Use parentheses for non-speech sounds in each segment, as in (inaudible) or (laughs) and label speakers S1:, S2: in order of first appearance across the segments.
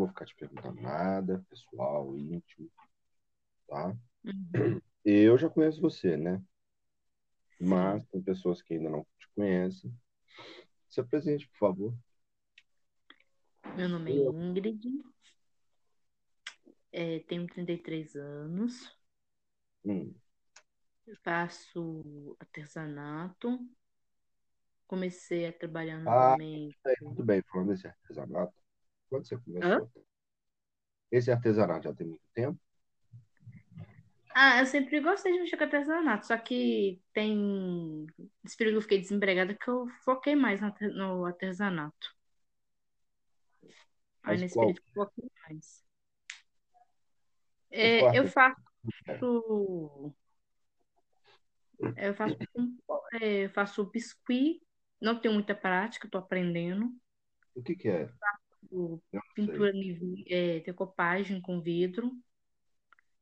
S1: vou ficar te perguntando nada, pessoal, íntimo, tá?
S2: Uhum.
S1: Eu já conheço você, né? Mas tem pessoas que ainda não te conhecem. Se apresente, por favor.
S2: Meu nome é Ingrid, é, tenho 33 anos,
S1: Hum,
S2: faço artesanato, comecei a trabalhar
S1: Ah,
S2: novamente.
S1: muito bem, falando desse artesanato, quando você começou? Esse artesanato já tem muito tempo?
S2: Ah, eu sempre gostei de mexer com artesanato, só que tem esse período que eu fiquei desempregada que eu foquei mais no arte- no artesanato. Aí nesse
S1: qual?
S2: período eu foquei mais. É,
S1: qual
S2: eu faço, eu faço, é, eu faço biscuit, não tenho muita prática, estou aprendendo.
S1: O que que é?
S2: Pintura em é, decopagem com vidro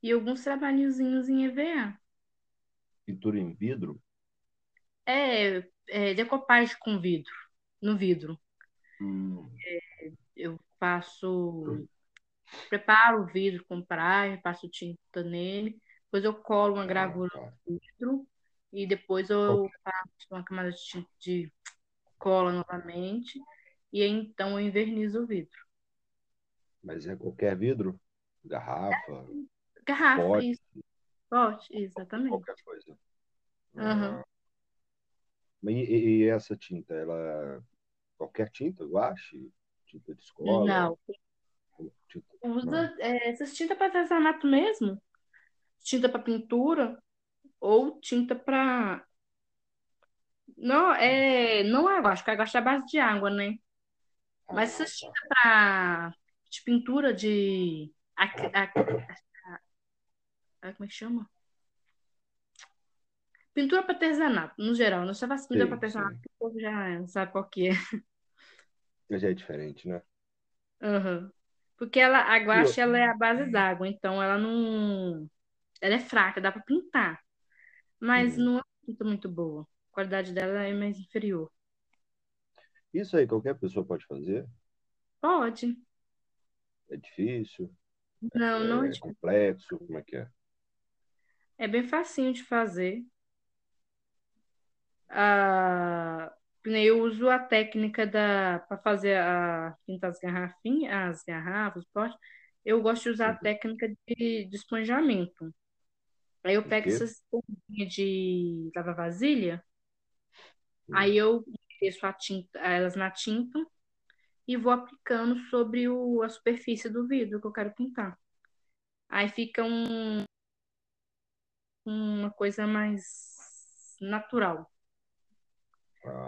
S2: e alguns trabalhozinhos em EVA.
S1: Pintura em vidro?
S2: É, é decopagem com vidro, no vidro.
S1: Hum,
S2: Eu faço, preparo o vidro com praia, passo tinta nele, depois eu colo uma
S1: ah,
S2: gravura
S1: tá.
S2: no vidro e depois eu
S1: é?
S2: passo uma camada de, de cola novamente e então eu envernizo o vidro.
S1: Mas é qualquer vidro? Garrafa,
S2: Garrafa,
S1: pote,
S2: isso, pote, exatamente.
S1: qualquer coisa. Ah, mas e, e- e essa tinta? Ela qualquer tinta, guache, tinta de escola,
S2: Não,
S1: tinta, não.
S2: usa é, essas tintas para artesanato mesmo, tinta para pintura ou tinta para não é não é guache, porque a guache é a base de água, né? Mas
S1: Ah,
S2: essas
S1: tá.
S2: tintas para de pintura de ac- ac- a- como é que chama? Pintura para artesanato, no geral. Não só faz pintura para artesanato,
S1: sei.
S2: que o povo já sabe qual que é. (laughs)
S1: Mas é diferente, né?
S2: Aham. Porque ela, a guache, ela é a base d'água, então ela não. Ela é fraca, dá para pintar, mas
S1: Uhum.
S2: não é muito boa. A qualidade dela é mais inferior.
S1: Isso aí qualquer pessoa pode fazer?
S2: Pode.
S1: É difícil?
S2: Não, não é
S1: É complexo? Como é que é?
S2: É bem facinho de fazer. Ah, eu uso a técnica da para fazer a pintar as garrafinhas, as garrafas, potes. Eu gosto de usar a técnica de, de esponjamento. Aí eu pego essas esponjinhas de lavar vasilha,
S1: Hum.
S2: aí eu a tinta, elas na tinta e vou aplicando sobre o, a superfície do vidro que eu quero pintar. Aí fica um- uma coisa mais natural.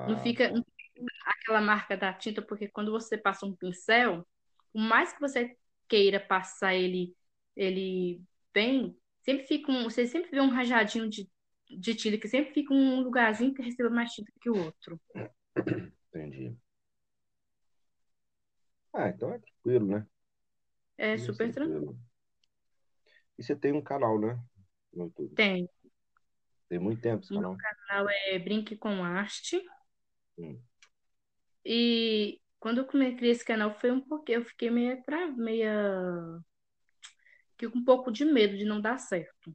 S2: Não
S1: Ah,
S2: fica, não fica aquela marca da tinta, porque quando você passa um pincel, por mais que você queira passar ele, ele bem, sempre fica um, você sempre vê um rajadinho de, de tinta, que sempre fica um lugarzinho que receba mais tinta que o outro.
S1: Entendi. Ah, então é tranquilo, né?
S2: É super tranquilo.
S1: E você tem um canal, né? No YouTube.
S2: Tem.
S1: Tem muito tempo esse
S2: O meu
S1: canal?
S2: canal é Brinque com Arte.
S1: Hum.
S2: E quando eu criei esse canal foi um pouquinho, eu fiquei meio, tra... meia... fiquei com um pouco de medo de não dar certo.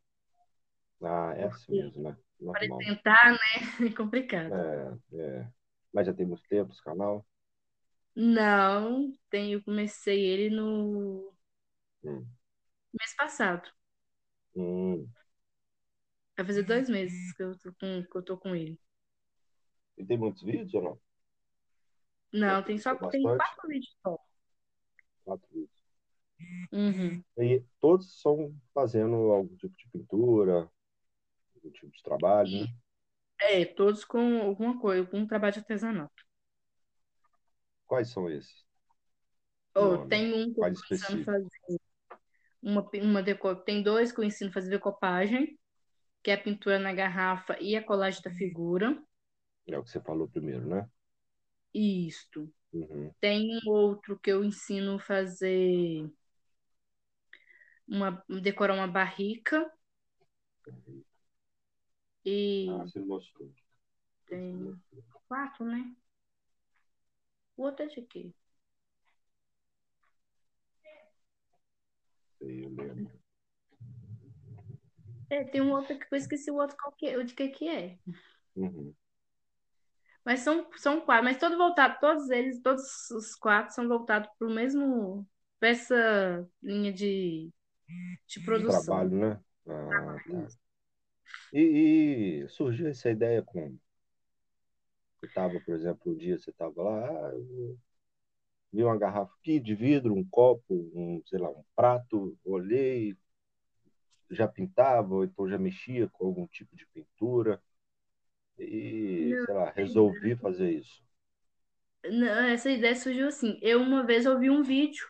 S1: Ah, é assim mesmo, né?
S2: para tentar, né, (laughs) é complicado.
S1: É, é. Mas já tem muito tempo esse canal?
S2: Não, tem, eu comecei ele no
S1: Hum.
S2: mês passado.
S1: Hum.
S2: Vai fazer dois meses que eu tô com, que eu tô com ele.
S1: E tem muitos vídeos ou não?
S2: Não,
S1: Já
S2: tem só tem
S1: bastante?
S2: quatro vídeos só.
S1: Quatro vídeos.
S2: Uhum.
S1: E todos são fazendo algum tipo de pintura, algum tipo de trabalho, né?
S2: É, todos com alguma coisa, com um trabalho de artesanato.
S1: Quais são esses
S2: Oh, tem um que eu ensinando a fazer uma, uma deco... Tem dois que eu ensino a fazer decopagem, que é a pintura na garrafa e a colagem da figura.
S1: É o que você falou primeiro, né?
S2: Isto.
S1: Uhum.
S2: Tem um outro que eu ensino a fazer uma decorar uma barrica e
S1: Ah, você mostrou.
S2: Tem quatro, né? O outro é de quê?
S1: lembro.
S2: É, tem um outro que eu esqueci o outro qual que, é- de que que é.
S1: Uhum.
S2: Mas são, são quatro, mas todo voltado, todos eles, todos os quatro são voltados para o mesmo, pra essa linha de, de produção.
S1: Trabalho, né? Ah, tá. E, e surgiu essa ideia como? Você estava, por exemplo, um dia você estava lá, ah, vi uma garrafa aqui de vidro, um copo, um, sei lá, um prato, olhei, já pintava, ou então já mexia com algum tipo de pintura e,
S2: Não.
S1: sei lá, resolvi fazer isso.
S2: Não, essa ideia surgiu assim. Eu uma vez ouvi um vídeo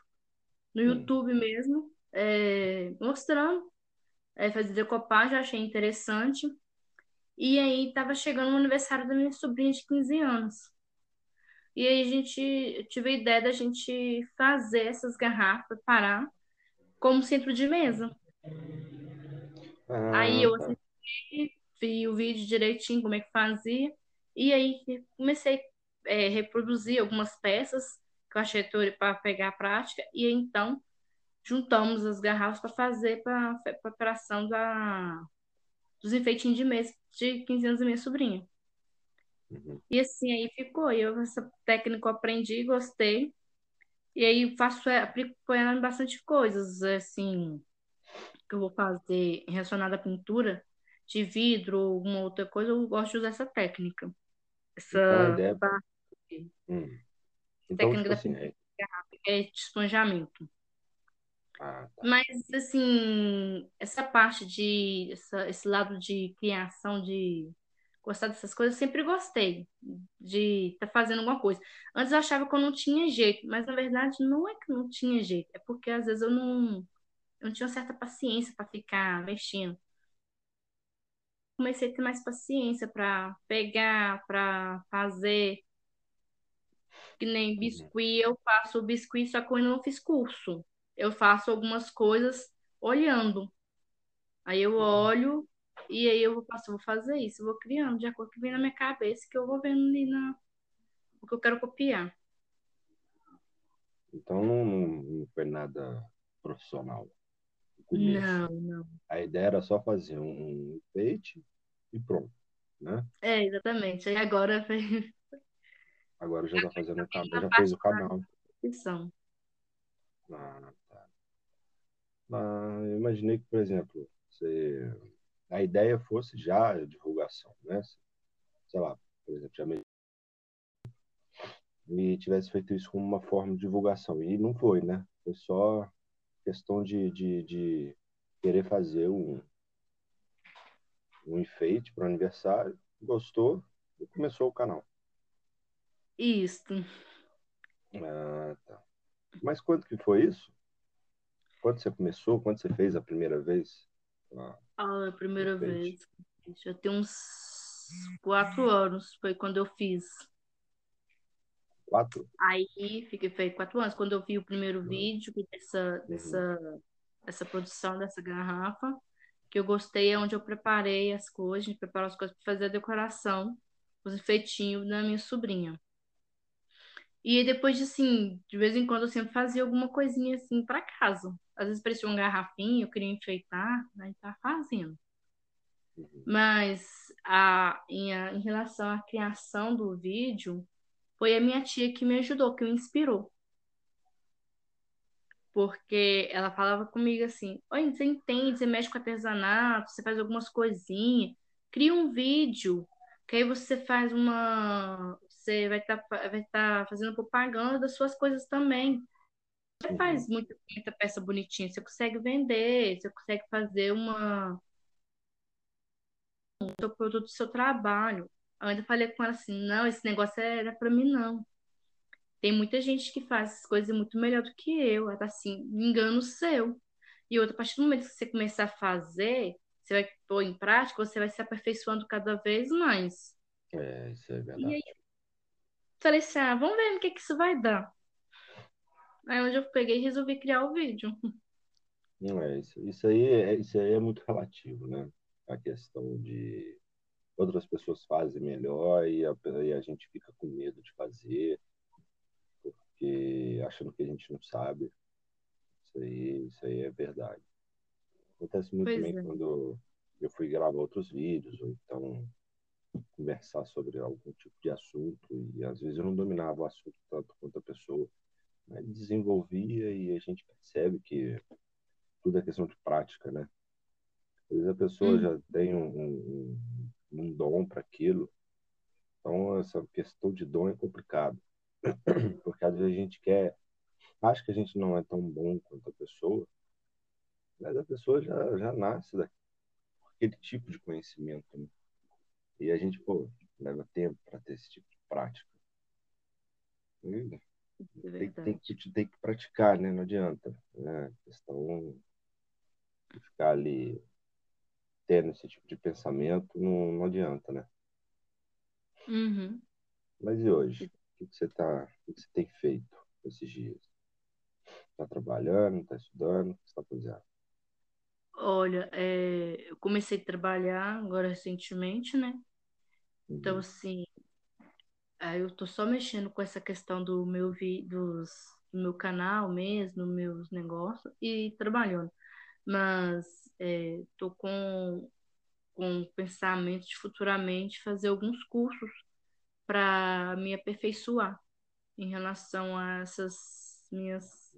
S2: no
S1: Hum.
S2: YouTube mesmo, é, mostrando, é, fazer decopagem, achei interessante. E aí tava chegando o aniversário da minha sobrinha de 15 anos. E aí a gente tive a ideia da gente fazer essas garrafas parar como centro de mesa. Aí
S1: Ah,
S2: eu
S1: tá.
S2: assisti, vi o vídeo direitinho, como é que fazia, e aí comecei a reproduzir algumas peças que eu achei para pegar a prática, e aí, então juntamos as garrafas para fazer para a preparação da, dos enfeitinhos de mesa de 15 anos da minha sobrinha.
S1: Uhum.
S2: E assim aí ficou. Eu essa técnica eu aprendi, gostei. E aí faço, é, aplico ela em bastante coisas, assim, que eu vou fazer relacionada à pintura de vidro ou alguma outra coisa, eu gosto de usar essa técnica. Essa
S1: Então ideia.
S2: parte,
S1: Hum. Então,
S2: técnica
S1: tipo
S2: da
S1: assim,
S2: pintura
S1: é...
S2: é de esponjamento.
S1: Ah, tá.
S2: Mas, assim, essa parte de, essa, esse lado de criação, de gostar dessas coisas, eu sempre gostei de estar fazendo alguma coisa. Antes eu achava que eu não tinha jeito, mas na verdade não é que não tinha jeito, é porque às vezes eu não, eu não tinha certa paciência para ficar mexendo. Comecei a ter mais paciência para pegar, para fazer. Que nem biscuit, eu faço biscuit, só que eu ainda não fiz curso. Eu faço algumas coisas olhando. Aí eu olho e aí eu vou fazer isso, vou criando de acordo com o que vem na minha cabeça, que eu vou vendo ali na o que eu quero copiar.
S1: Então não, não, foi nada profissional.
S2: Não, não.
S1: A ideia era só fazer um enfeite e pronto, né?
S2: É, exatamente. Aí agora (laughs)
S1: Agora já tá fazendo o canal,
S2: na
S1: já fez o canal. Ah. Ah, eu imaginei que, por exemplo, você... a ideia fosse já a divulgação, né? Sei lá, por exemplo, já me... e tivesse feito isso como uma forma de divulgação. E não foi, né? Foi só questão de, de, de querer fazer um, um enfeite para o aniversário, gostou e começou o canal.
S2: Isso.
S1: Ah, tá. Mas quando que foi isso? Quando você começou? Quando você fez a primeira vez? Ah,
S2: a primeira vez. Já tem uns quatro anos, foi quando eu fiz.
S1: quatro?
S2: Aí fiquei foi quatro anos, quando eu vi o primeiro
S1: Uhum.
S2: vídeo dessa, dessa, dessa produção dessa garrafa, que eu gostei, é onde eu preparei as coisas, a gente preparou as coisas para fazer a decoração, os enfeitinhos da minha sobrinha. E depois de assim, de vez em quando eu sempre fazia alguma coisinha assim para casa. Às vezes parecia uma garrafinha, eu queria enfeitar, aí tá fazendo.
S1: Uhum.
S2: Mas a, em, a- em relação à criação do vídeo, foi a minha tia que me ajudou, que me inspirou. Porque ela falava comigo assim: Oi, você entende, você mexe com artesanato, você faz algumas coisinhas, cria um vídeo, que aí você faz uma. Você vai estar vai tá fazendo propaganda das suas coisas também. Você
S1: Uhum.
S2: faz muita, muita peça bonitinha, você consegue vender, você consegue fazer uma. o produto do seu trabalho. Eu ainda falei com ela assim: não, esse negócio era pra mim, não. Tem muita gente que faz essas coisas muito melhor do que eu. Ela tá assim, engano seu. E outra, a partir do momento que você começar a fazer, você vai pôr em prática, você vai se aperfeiçoando cada vez mais.
S1: É, isso é
S2: E
S1: verdade.
S2: aí, falei assim: ah, vamos ver no que que isso vai dar. Aí onde eu peguei e resolvi criar o vídeo.
S1: Não é isso. Isso aí é, isso aí é muito relativo, né? A questão de outras pessoas fazem melhor e a, e a gente fica com medo de fazer, porque achando que a gente não sabe. Isso aí, isso aí é verdade. Acontece muito
S2: Pois
S1: também
S2: é.
S1: quando eu fui gravar outros vídeos, ou então conversar sobre algum tipo de assunto, e às vezes eu não dominava o assunto tanto quanto a pessoa, mas desenvolvia e a gente percebe que tudo é questão de prática, né? Às vezes a pessoa
S2: Hum,
S1: já tem um, um, um dom para aquilo, então essa questão de dom é complicado, (clears throat) porque às vezes a gente quer, acha que a gente não é tão bom quanto a pessoa, mas a pessoa já, já nasce daquele tipo de conhecimento, né? E a gente, pô, leva tempo para ter esse tipo de prática. E
S2: é
S1: tem, tem, que, tem que praticar, né? Não adianta. Né? A questão de ficar ali tendo esse tipo de pensamento não, não adianta, né?
S2: Uhum.
S1: Mas e hoje? O que você tá, o que você tem feito esses dias? Tá trabalhando, tá estudando? O que você tá fazendo?
S2: Olha, é, eu comecei a trabalhar agora recentemente, né? Então,
S1: Uhum.
S2: assim, aí eu tô só mexendo com essa questão do meu vi, dos, do meu canal mesmo, meus negócios e trabalhando. Mas é, tô com, com pensamento de futuramente fazer alguns cursos para me aperfeiçoar em relação a essas minhas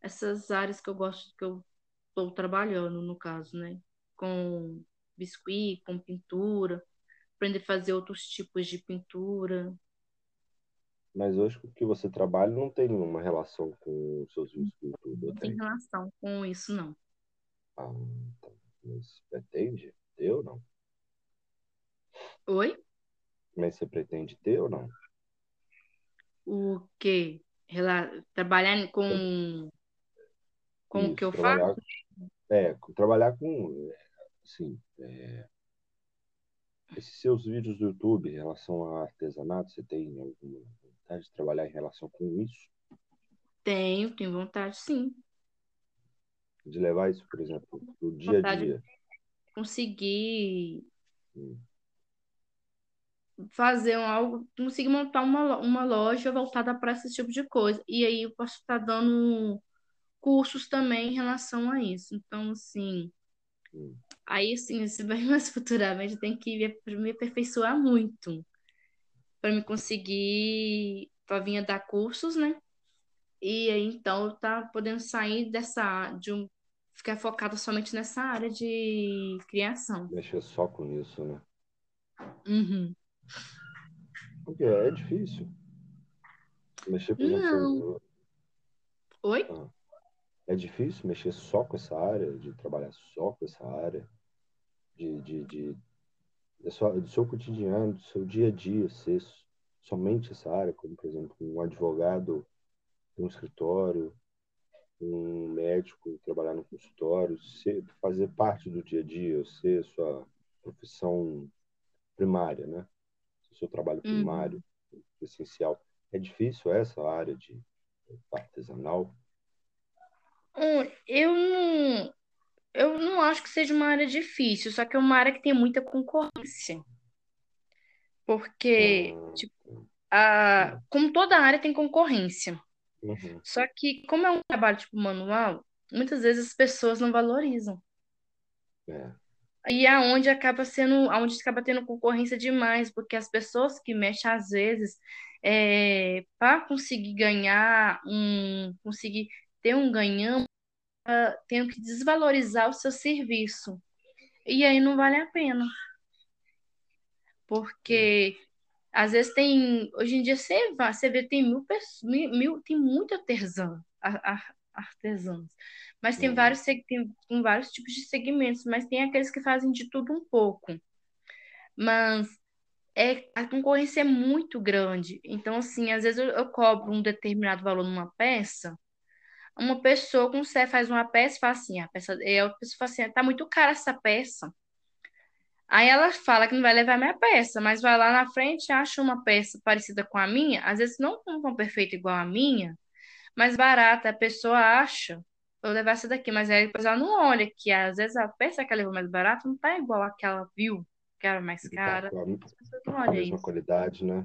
S2: essas áreas que eu gosto que eu estou trabalhando no caso, né? Com biscuit, com pintura, aprender a fazer outros tipos de pintura.
S1: Mas hoje o que você trabalha não tem nenhuma relação com os seus vídeos YouTube, eu
S2: Não tem relação com isso, não.
S1: Ah, tá. Mas pretende ter ou não?
S2: Oi?
S1: Mas você pretende ter ou não?
S2: O quê? Rela- Trabalhar com, com o que eu faço?
S1: trabalhar, é, trabalhar com, assim, é, esses seus vídeos do YouTube em relação a artesanato, você tem alguma vontade de trabalhar em relação com isso?
S2: Tenho, tenho vontade, sim.
S1: De levar isso, por exemplo, pro dia a dia?
S2: conseguir
S1: Hum.
S2: fazer um algo, conseguir montar uma, uma loja voltada para esse tipo de coisa. E aí eu posso estar dando cursos também em relação a isso. Então, assim,
S1: Hum.
S2: Aí se bem mais futuramente, eu tenho que me aperfeiçoar muito para me conseguir, para vir a dar cursos, né? E aí, então, tá podendo sair dessa, de um, ficar focada somente nessa área de criação.
S1: Mexer só com isso, né?
S2: Uhum.
S1: Porque é difícil. Mexer, exemplo,
S2: Não. Oi?
S1: ah, é difícil mexer só com essa área, de trabalhar só com essa área, de, de, de, da sua- do seu cotidiano, do seu dia a dia, ser somente essa área, como, por exemplo, um advogado um escritório, um médico trabalhar no consultório, ser, fazer parte do dia a dia, ser sua profissão primária, né? Seu trabalho
S2: Uhum.
S1: primário, essencial. É difícil essa área de artesanal?
S2: Hum, Eu não, eu não acho que seja uma área difícil, só que é uma área que tem muita concorrência. Porque,
S1: Ah,
S2: tipo, a, como toda área tem concorrência.
S1: uhum,
S2: Só que, como é um trabalho tipo manual, muitas vezes as pessoas não valorizam.
S1: é,
S2: E é onde acaba sendo, onde acaba tendo concorrência demais, porque as pessoas que mexem, às vezes, é, para conseguir ganhar um, conseguir ter um ganhão, tem que desvalorizar o seu serviço. E aí não vale a pena, porque às vezes tem, hoje em dia você, vai, você vê, tem mil pessoas, mil, tem muito artesão, a- a- artesãos, mas tem vários, tem, tem vários tipos de segmentos, mas tem aqueles que fazem de tudo um pouco. Mas é, a concorrência é muito grande. Então, assim, às vezes eu, eu cobro um determinado valor numa peça, uma pessoa consegue, faz uma peça e fala assim, a peça, e a outra pessoa fala assim, tá muito cara essa peça. Aí ela fala que não vai levar minha peça, mas vai lá na frente e acha uma peça parecida com a minha, às vezes não tão perfeita igual a minha, mas barata, a pessoa acha, vou levar essa daqui, mas aí depois ela não olha que às vezes a peça que ela levou mais barata não tá igual a que ela viu, que era mais
S1: tá
S2: cara.
S1: com a,
S2: As pessoas não
S1: a
S2: olham
S1: mesma
S2: isso.
S1: qualidade, né?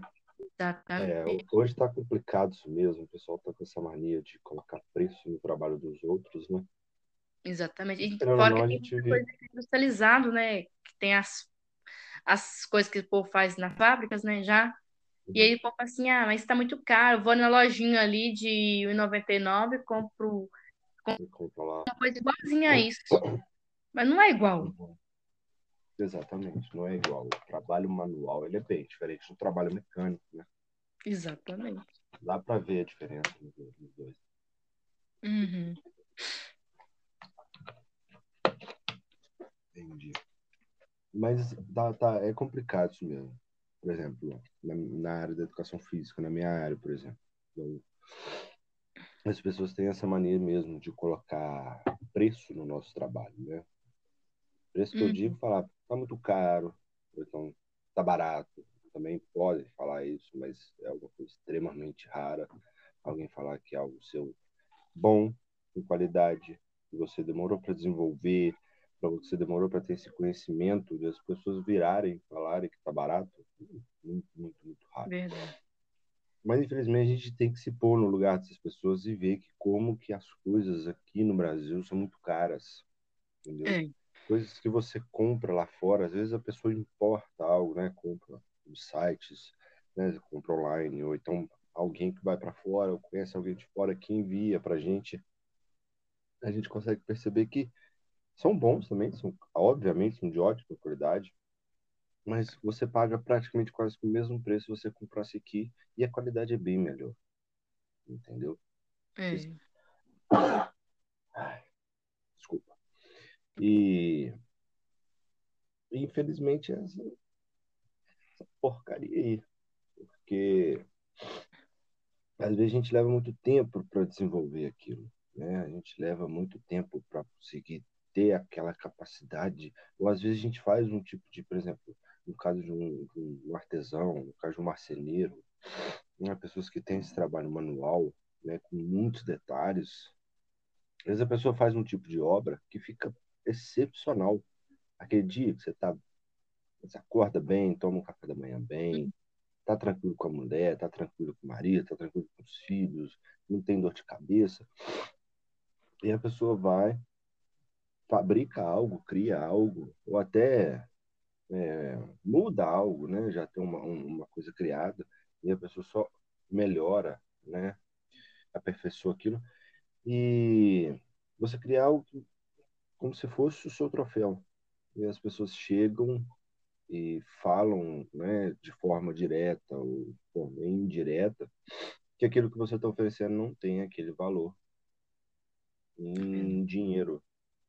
S1: É,
S2: Exatamente.
S1: hoje está complicado isso mesmo, o pessoal está com essa mania de colocar preço no trabalho dos outros, né?
S2: Exatamente. E fora
S1: não,
S2: que
S1: a gente vê.
S2: coisa industrializado, né? Que tem as, as coisas que o povo faz nas fábricas, né? Já. E
S1: Uhum.
S2: aí o povo fala assim, ah, mas tá muito caro. Vou na lojinha ali de R$1,99 e compro
S1: compram lá.
S2: uma coisa igualzinha a isso. Mas não é igual.
S1: Exatamente, não é igual. O trabalho manual ele é bem diferente do trabalho mecânico, né?
S2: Exatamente.
S1: Dá para ver a diferença nos dois- nos dois.
S2: Uhum.
S1: Entendi. Mas tá, tá, é complicado isso mesmo. Por exemplo, na, na área da educação física, na minha área, por exemplo. Eu- as pessoas têm essa mania mesmo de colocar preço no nosso trabalho, né? Preço que eu
S2: Uhum.
S1: digo, falar, tá muito caro, então tá barato. Também pode falar isso, mas é coisa extremamente rara. Alguém falar que é algo seu bom, com qualidade, que você demorou para desenvolver, para você demorou para ter esse conhecimento, e as pessoas virarem, falarem que tá barato, muito, muito, muito raro.
S2: Verdade.
S1: Mas infelizmente a gente tem que se pôr no lugar dessas pessoas e ver que como que as coisas aqui no Brasil são muito caras, entendeu?
S2: É.
S1: Coisas que você compra lá fora, às vezes a pessoa importa algo, né? Compra nos sites, né? Compra online, ou então alguém que vai para fora, ou conhece alguém de fora que envia para gente. A gente consegue perceber que são bons também, são obviamente são de ótima qualidade, mas você paga praticamente quase o mesmo preço se você comprasse aqui e a qualidade é bem melhor, entendeu?
S2: É.
S1: E infelizmente é essa, essa porcaria aí, porque às vezes a gente leva muito tempo para desenvolver aquilo, né? A gente leva muito tempo para conseguir ter aquela capacidade, ou às vezes a gente faz um tipo de, por exemplo, no caso de um, de um artesão, no caso de um marceneiro, né? pessoas que têm esse trabalho manual, né? Com muitos detalhes, às vezes a pessoa faz um tipo de obra que fica excepcional. Aquele dia que você tá, você acorda bem, toma um café da manhã bem, tá tranquilo com a mulher, tá tranquilo com o marido, tá tranquilo com os filhos, não tem dor de cabeça. E a pessoa vai, fabrica algo, cria algo, ou até é, muda algo, né? Já tem uma, uma coisa criada, e a pessoa só melhora, né? Aperfeiçoa aquilo. E você cria algo que- como se fosse o seu troféu. E as pessoas chegam e falam, né, de forma direta ou de forma indireta, que aquilo que você está oferecendo não tem aquele valor em dinheiro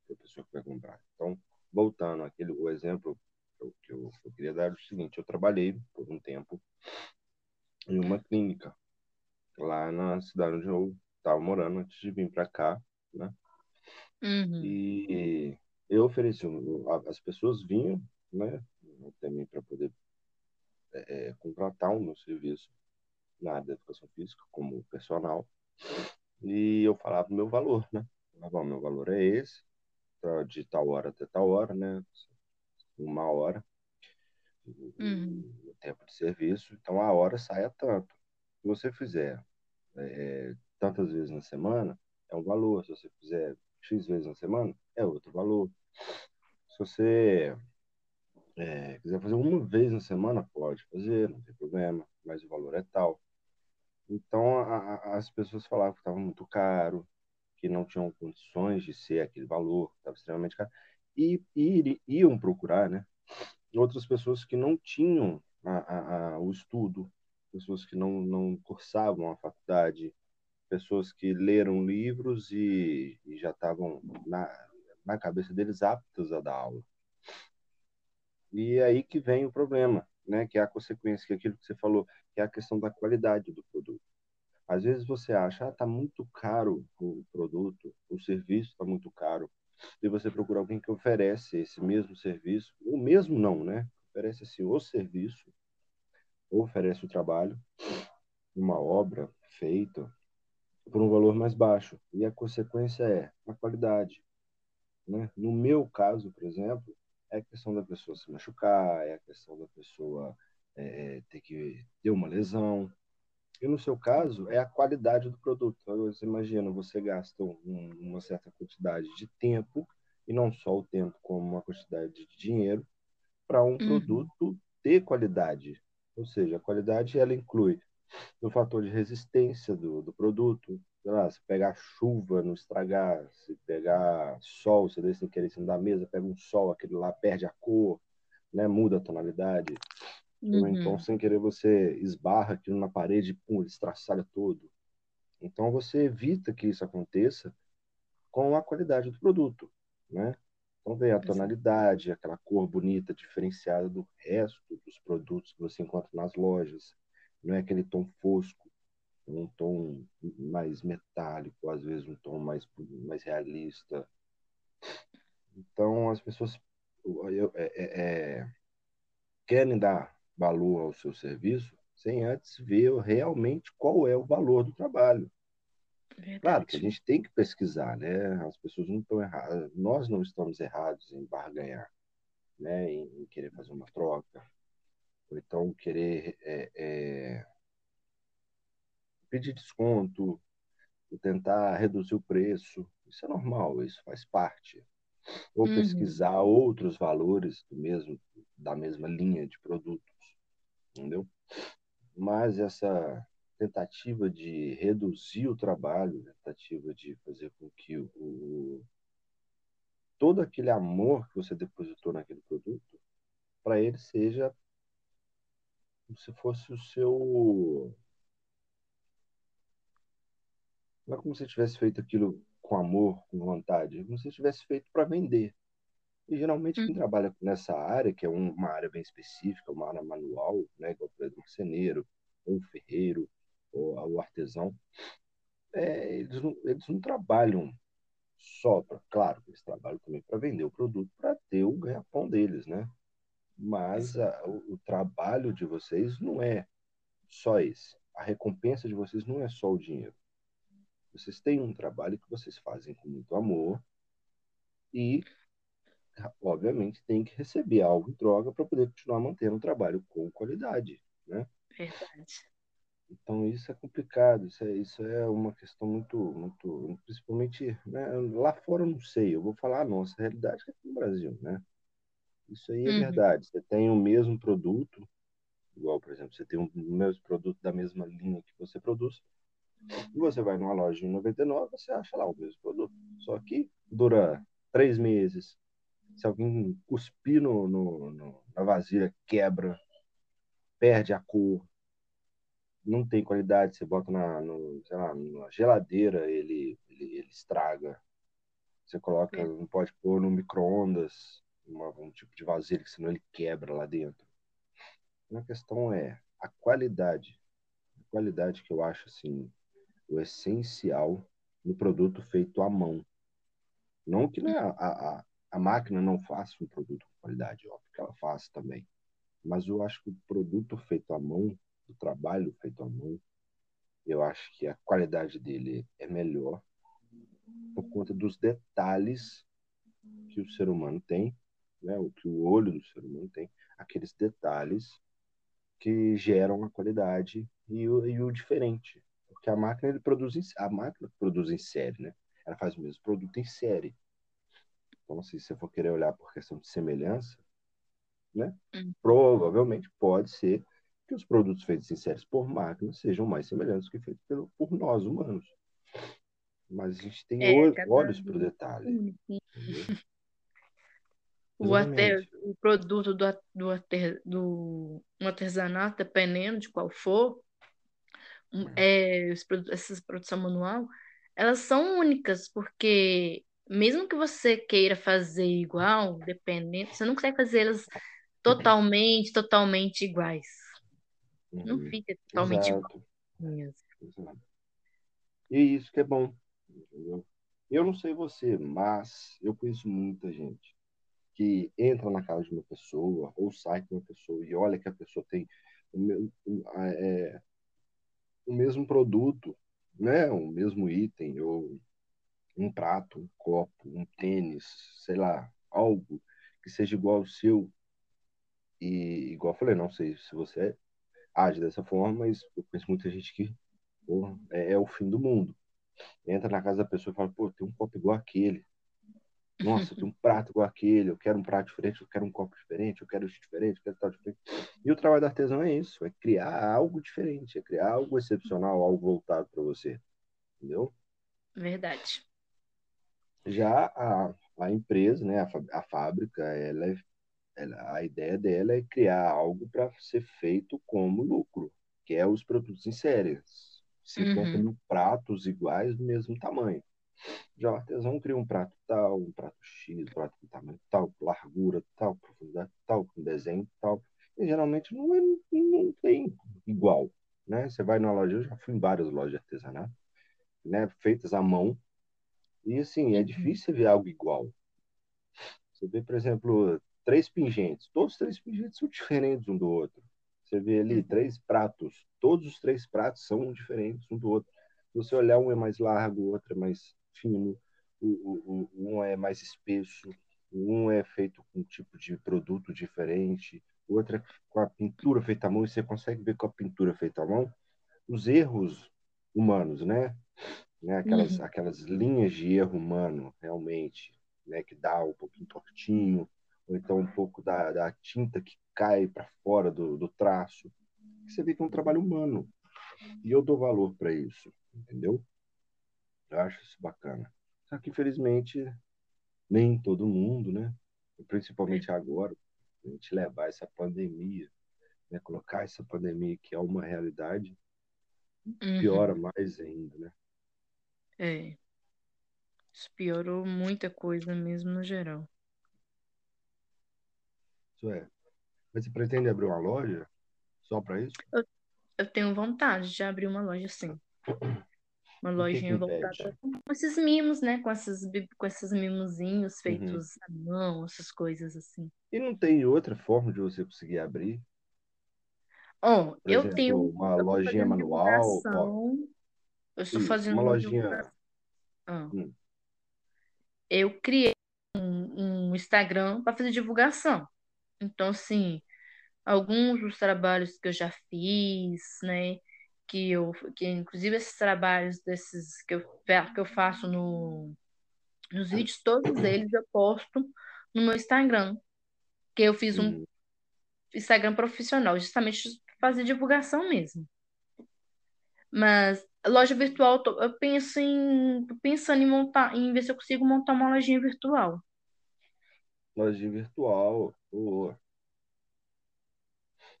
S1: que a pessoa que vai comprar. Então, voltando àquele o exemplo que eu, que eu, eu queria dar é o seguinte: eu trabalhei por um tempo em uma clínica lá na cidade onde eu estava morando antes de vir para cá, né?
S2: Uhum.
S1: E eu ofereci, as pessoas vinham, né, até mim para poder é, contratar o meu serviço na área da educação física como personal. E eu falava o meu valor, né? Eu Falava, meu valor é esse, de tal hora até tal hora, né? Uma hora,
S2: Uhum.
S1: o tempo de serviço. Então a hora sai a tanto. Se você fizer é, tantas vezes na semana, é um valor. Se você fizer X vezes na semana, é outro valor. Se você é, quiser fazer uma vez na semana, pode fazer, não tem problema, mas o valor é tal. Então a- a- as pessoas falavam que estava muito caro, que não tinham condições de ser aquele valor, estava extremamente caro, e, e iam procurar, né? Outras pessoas que não tinham a- o estudo, pessoas que não, não cursavam a faculdade, pessoas que leram livros e, e já estavam na, na cabeça deles aptos a dar aula. E é aí que vem o problema, né? Que é a consequência, que é aquilo que você falou, que é a questão da qualidade do produto. Às vezes você acha, ah, tá muito caro o produto, o serviço está muito caro, e você procura alguém que oferece esse mesmo serviço, o mesmo não, né? Oferece assim, o serviço, oferece o trabalho, uma obra feita por um valor mais baixo. E a consequência é a qualidade. Né? No meu caso, por exemplo, é a questão da pessoa se machucar, é a questão da pessoa é, ter que ter uma lesão, E no seu caso, é a qualidade do produto. Então, você imagina, você gasta um, uma certa quantidade de tempo, e não só o tempo, como uma quantidade de dinheiro, para um uhum. produto ter qualidade. Ou seja, a qualidade ela inclui o fator de resistência do, do produto. Lá, se pegar chuva, não estragar. Se pegar sol, você deixa sem querer em cima da mesa, pega um sol, aquele lá perde a cor, né? muda a tonalidade. Uhum. Ou então, sem querer, você esbarra aquilo na parede e pum, ele estraçalha todo. Então, você evita que isso aconteça com a qualidade do produto, né? Então, vem a tonalidade, aquela cor bonita, diferenciada do resto dos produtos que você encontra nas lojas. Não é aquele tom fosco, um tom mais metálico, às vezes um tom mais, mais realista. Então, as pessoas eu, é, é, é querem dar valor ao seu serviço sem antes ver realmente qual é o valor do trabalho. Verdade. Claro que a gente tem que pesquisar, né? As pessoas não estão erradas, nós não estamos errados em barganhar, né? Em, em querer fazer uma troca, ou então querer é, é, pedir desconto, ou tentar reduzir o preço. Isso é normal, isso faz parte. Ou uhum. pesquisar outros valores do mesmo, da mesma linha de produtos entendeu? Mas essa tentativa de reduzir o trabalho, tentativa de fazer com que o, o todo aquele amor que você depositou naquele produto, para ele seja como se fosse o seu. Não é como se tivesse feito aquilo com amor, com vontade, é como se tivesse feito para vender. E geralmente quem hum. trabalha nessa área, que é uma área bem específica, uma área manual, né, igual o marceneiro, ou o ferreiro, ou o artesão, é, eles, não, eles não trabalham só para, claro, eles trabalham também para vender o produto, para ter o ganha-pão deles, né? Mas a, o, o trabalho de vocês não é só esse. A recompensa de vocês não é só o dinheiro. Vocês têm um trabalho que vocês fazem com muito amor e obviamente tem que receber algo em troca para poder continuar mantendo o trabalho com qualidade, né?
S2: Verdade.
S1: Então isso é complicado, isso é, isso é uma questão muito, muito, principalmente né, lá fora eu não sei, eu vou falar a nossa realidade é aqui no Brasil, né? Isso aí é uhum. verdade. Você tem o mesmo produto, igual por exemplo, você tem o mesmo produto da mesma linha que você produz, e você vai numa loja de 99, você acha lá o mesmo produto, só que dura três meses, se alguém cuspir no, no, no, na vasilha, quebra, perde a cor, não tem qualidade. Você bota na, no, lá, na geladeira, ele, ele, ele, estraga. Você coloca, não pode pôr no micro-ondas, um tipo de vasilha, que senão ele quebra lá dentro. A questão é a qualidade. A qualidade que eu acho assim, o essencial no produto feito à mão. Não que não é a, a, a máquina não faz um produto com qualidade, óbvio que ela faz também. Mas eu acho que o produto feito à mão, o trabalho feito à mão, eu acho que a qualidade dele é melhor por conta dos detalhes que o ser humano tem, né, o que o olho do ser humano tem, aqueles detalhes que geram a qualidade e o, e o diferente. Porque a máquina ele produz em, a máquina produz em série, né? Ela faz o mesmo produto em série. Então, assim, se você for querer olhar por questão de semelhança, né? Hum. Provavelmente pode ser que os produtos feitos em séries por máquinas sejam mais semelhantes que feitos pelo, por nós, humanos. Mas a gente tem é, olhos para o detalhe. (laughs)
S2: o, ater, o produto do, do, do um artesanato, dependendo de qual for, é, essas produção manual, elas são únicas, porque mesmo que você queira fazer igual, dependendo, você não consegue fazer elas totalmente, totalmente iguais. Não uhum. fica totalmente Exato. igual. Exato.
S1: E isso que é bom. Eu não sei você, mas eu conheço muita gente que entra na casa de uma pessoa ou sai com uma pessoa e olha que a pessoa tem o, mesmo, é, o mesmo produto, né? o mesmo item, ou um prato, um copo, um tênis, sei lá, algo que seja igual ao seu. E igual eu falei, não sei se você age dessa forma, mas eu conheço muita gente que porra, é, é, o fim do mundo. Entra na casa da pessoa e fala, pô, tem um copo igual aquele. Nossa, tem um prato igual aquele, eu quero um prato diferente, eu quero um copo diferente, eu quero isso diferente, eu quero tal diferente. E o trabalho do artesão é isso, é criar algo diferente, é criar algo excepcional, algo voltado para você. Entendeu?
S2: Verdade.
S1: Já a, a empresa, né, a, a fábrica, ela, é, ela a ideia dela é criar algo para ser feito como lucro, que é os produtos em séries. 50 uhum. mil pratos iguais do mesmo tamanho. Já o artesão cria um prato tal, um prato X, um prato com tamanho tal, largura tal, profundidade tal, com desenho tal. E geralmente não, é, não tem igual. Né? Você vai numa loja, eu já fui em várias lojas de artesanato, né? feitas à mão, e assim, é uhum. difícil ver algo igual. Você vê, por exemplo, três pingentes, todos os três pingentes são diferentes um do outro. Você vê ali três pratos, todos os três pratos são diferentes um do outro. Se você olhar, um é mais largo, o outro é mais fino, o, o, um é mais espesso, um é feito com um tipo de produto diferente, o outro é com a pintura feita à mão, e você consegue ver com a pintura feita à mão os erros humanos, né? né? Aquelas, uhum. aquelas linhas de erro humano, realmente, né? Que dá um pouquinho tortinho, ou então um pouco da, da tinta que cai para fora do, do traço. Você vê que é um trabalho humano. E eu dou valor para isso, entendeu? Eu acho isso bacana. Só que, infelizmente, nem todo mundo, né? Principalmente agora, a gente levar essa pandemia, né? colocar essa pandemia que é uma realidade, uhum. piora mais ainda, né?
S2: É. Isso piorou muita coisa mesmo no geral.
S1: Isso é. Mas você pretende abrir uma loja só para isso?
S2: Eu, eu, tenho vontade de abrir uma loja, sim. Uma lojinha voltada com esses mimos, né? Com esses, com esses mimozinhos uhum. feitos uhum. à mão, essas coisas assim.
S1: E não tem outra forma de você conseguir abrir?
S2: Oh, Por eu exemplo, tenho
S1: uma lojinha manual.
S2: Eu estou fazendo uma lojinha. Ah. Hum. Eu criei um, um Instagram para fazer divulgação. Então, assim, alguns dos trabalhos que eu já fiz, né? Que eu, que inclusive esses trabalhos desses que eu, que eu faço no, nos vídeos, todos eles eu posto no meu Instagram. Que eu fiz um. Instagram profissional, justamente para fazer divulgação mesmo. Mas loja virtual, eu penso em pensando em montar, em ver se eu consigo montar uma lojinha virtual.
S1: Lojinha virtual, boa.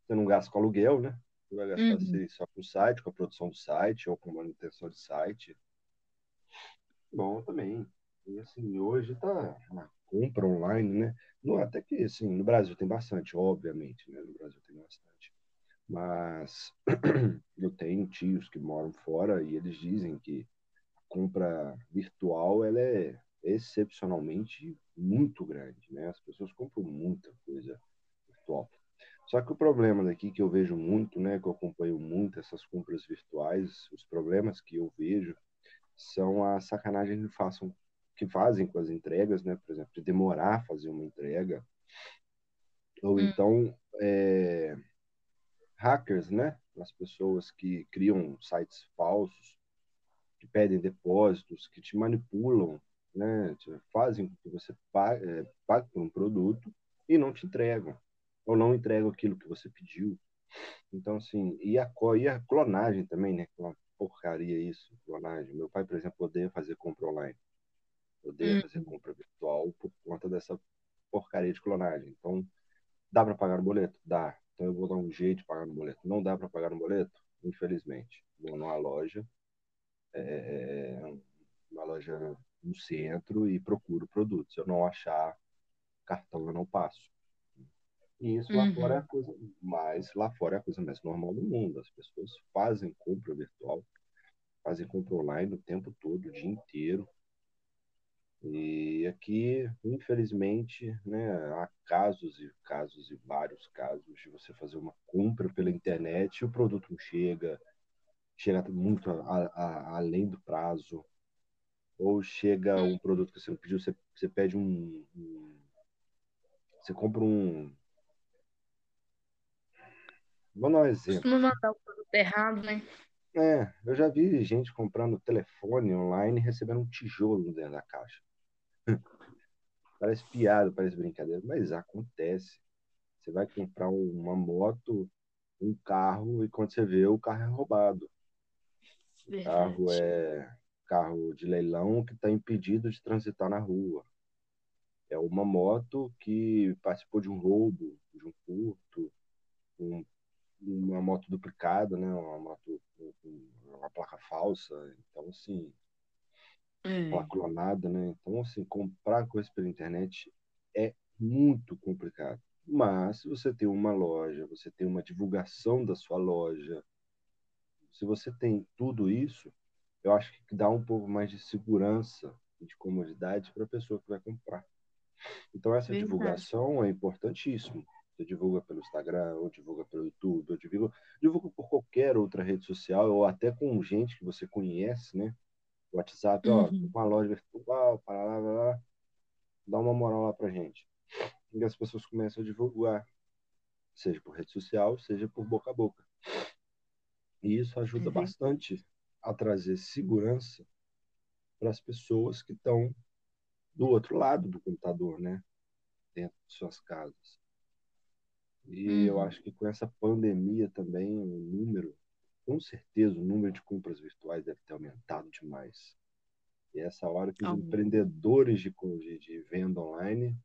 S1: Você não gasta com aluguel, né? Você vai gastar uhum. só com o site, com a produção do site ou com manutenção de site. Bom também. E assim, hoje tá uma compra online, né? No, até que, assim, no Brasil tem bastante, obviamente, né? No Brasil tem bastante. Mas (clears throat) eu tenho tios que moram fora e eles dizem que a compra virtual, ela é excepcionalmente muito grande, né? As pessoas compram muita coisa virtual. Só que o problema daqui que eu vejo muito, né, que eu acompanho muito essas compras virtuais, os problemas que eu vejo são a sacanagem que façam que fazem com as entregas, né, por exemplo, de demorar a fazer uma entrega, ou hum. então é, hackers, né, as pessoas que criam sites falsos, que pedem depósitos, que te manipulam, né, fazem com que você pague, é, pague por um produto e não te entregam ou não entregam aquilo que você pediu. Então, assim, e a, e a clonagem também, né? Uma porcaria isso, clonagem. Meu pai, por exemplo, odeia fazer compra online. Odeia uhum. fazer compra virtual por conta dessa porcaria de clonagem. Então, dá para pagar no boleto? Dá. Então, eu vou dar um jeito de pagar no boleto. Não dá para pagar no boleto? Infelizmente. Vou numa loja, é, é, é, uma loja no centro e procuro produtos. Se eu não achar cartão, eu não passo. E isso lá uhum. fora é a uhum. coisa mais, lá fora é a coisa mais normal do mundo. As pessoas fazem compra virtual, fazem compra online o tempo todo, o dia inteiro. E aqui, infelizmente, né, há casos e casos e vários casos de você fazer uma compra pela internet e o produto não chega, chega muito a, a, além do prazo, ou chega um produto que você não pediu, você, você pede um, um você compra um, Vou dar um exemplo.
S2: Costuma mandar o produto errado, né?
S1: É, eu já vi gente comprando telefone online e recebendo um tijolo dentro da caixa. (laughs) parece piada, parece brincadeira, mas acontece. Você vai comprar uma moto, um carro, e quando você vê, o carro é roubado. O carro é carro de leilão que está impedido de transitar na rua. É uma moto que participou de um roubo, de um furto, um, uma moto duplicada, né? uma moto uma placa falsa. Então, assim,
S2: É,
S1: placa clonada, né? Então, assim, comprar coisa pela internet é muito complicado. Mas se você tem uma loja, você tem uma divulgação da sua loja, se você tem tudo isso, eu acho que dá um pouco mais de segurança e de comodidade para a pessoa que vai comprar. Então essa
S2: Verdade.
S1: divulgação é importantíssimo. Você divulga pelo Instagram, ou divulga pelo YouTube, ou divulga, divulga por qualquer outra rede social, ou até com gente que você conhece, né? WhatsApp, ó, tô
S2: uhum,
S1: com uma loja virtual, para lá, dá uma moral lá pra gente. E as pessoas começam a divulgar, seja por rede social, seja por boca a boca. E isso ajuda
S2: verdade.
S1: bastante a trazer segurança para as pessoas que estão do outro lado do computador, né? Dentro de suas casas. E eu
S2: Uhum,
S1: acho que com essa pandemia também o número, com certeza, o número de compras virtuais deve ter aumentado demais. E é essa hora que os
S2: aumenta.
S1: empreendedores de, de, de venda online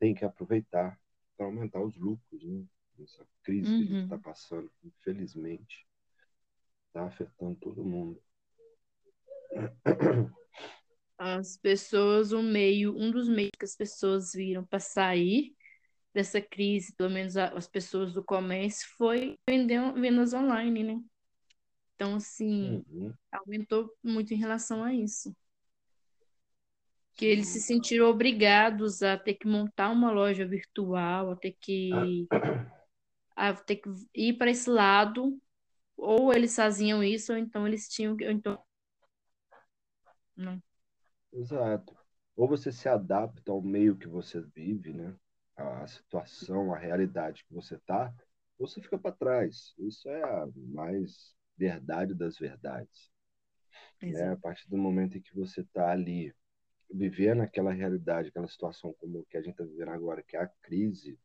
S1: têm que aproveitar para aumentar os lucros, né? Essa crise que a gente está
S2: Uhum.
S1: passando, infelizmente, está afetando todo mundo.
S2: As pessoas, o meio, um dos meios que as pessoas viram para sair dessa crise, pelo menos as pessoas do comércio, foi vender vendas online, né? Então, assim,
S1: Uhum,
S2: aumentou muito em relação a isso. Que eles se sentiram obrigados a ter que montar uma loja virtual, a ter que, a ter que ir para esse lado, ou eles faziam isso, ou então eles tinham que. Então, não.
S1: Exato. Ou você se adapta ao meio que você vive, né? A situação, a realidade que você tá, ou você fica para trás. Isso é a mais verdade das verdades, né? A partir do momento em que você está ali vivendo aquela realidade, aquela situação como que a gente está vivendo agora, que é a crise,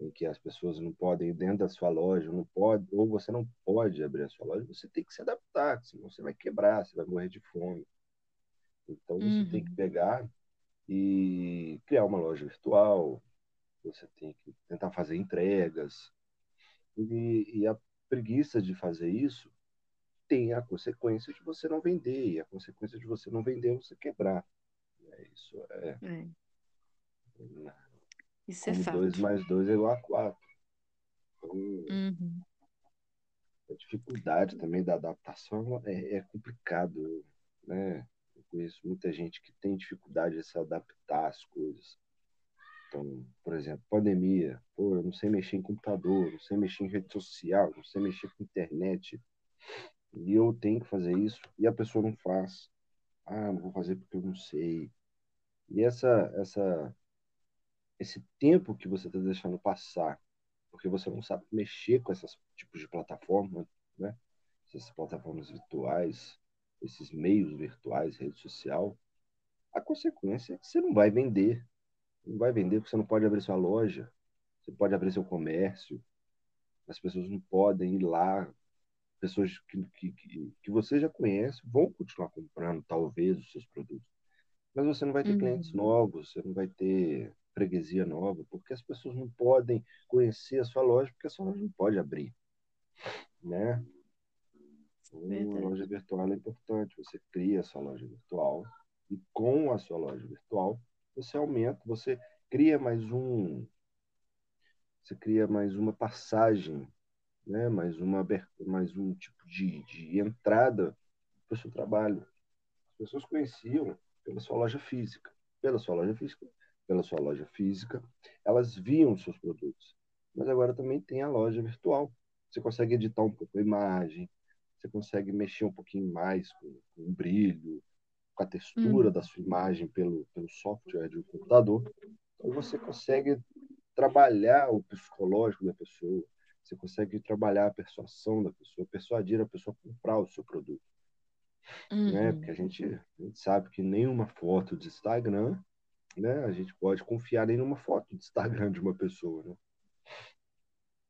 S1: em que as pessoas não podem ir dentro da sua loja, não pode, ou você não pode abrir a sua loja, você tem que se adaptar, senão você vai quebrar, você vai morrer de fome. Então você tem que
S2: Uhum.
S1: pegar e criar uma loja virtual, você tem que tentar fazer entregas. E, e a preguiça de fazer isso tem a consequência de você não vender, e a consequência de você não vender é você quebrar. É Isso é
S2: É, isso é
S1: como 2
S2: fato.
S1: mais 2 é igual a 4. Então,
S2: Uhum.
S1: a dificuldade também da adaptação é, é complicado, né? Eu conheço muita gente que tem dificuldade de se adaptar às coisas. Então, por exemplo, pandemia. Pô, eu não sei mexer em computador, não sei mexer em rede social, não sei mexer com internet. E eu tenho que fazer isso e a pessoa não faz. Ah, não vou fazer porque eu não sei. E essa, essa, esse tempo que você está deixando passar, porque você não sabe mexer com esses tipos de plataforma, né? Essas plataformas virtuais, esses meios virtuais, rede social, a consequência é que você não vai vender. Não vai vender porque você não pode abrir sua loja, você pode abrir seu comércio, as pessoas não podem ir lá, pessoas que, que, que, que você já conhece vão continuar comprando, talvez, os seus produtos. Mas você não vai ter clientes
S2: Uhum.
S1: novos, você não vai ter freguesia nova, porque as pessoas não podem conhecer a sua loja, porque a sua loja não pode abrir, né? Então, a loja virtual é importante, você cria a sua loja virtual e com a sua loja virtual você aumenta, você cria mais um, você cria mais uma passagem né? mais, uma, mais um tipo de, de entrada para o seu trabalho. As pessoas conheciam pela sua loja física. Pela sua loja física, pela sua loja física, elas viam seus produtos. Mas agora também tem a loja virtual. Você consegue editar um pouco a imagem, você consegue mexer um pouquinho mais com, com o brilho, com a textura da
S2: Uhum.
S1: sua imagem pelo, pelo software de um computador. Então você consegue trabalhar o psicológico da pessoa, Você consegue trabalhar a persuasão da pessoa, persuadir a pessoa a comprar o seu produto.
S2: Uhum.
S1: Né? Porque a gente, a gente sabe que nenhuma foto de Instagram, né? A gente pode confiar em nenhuma foto de Instagram de uma pessoa, né?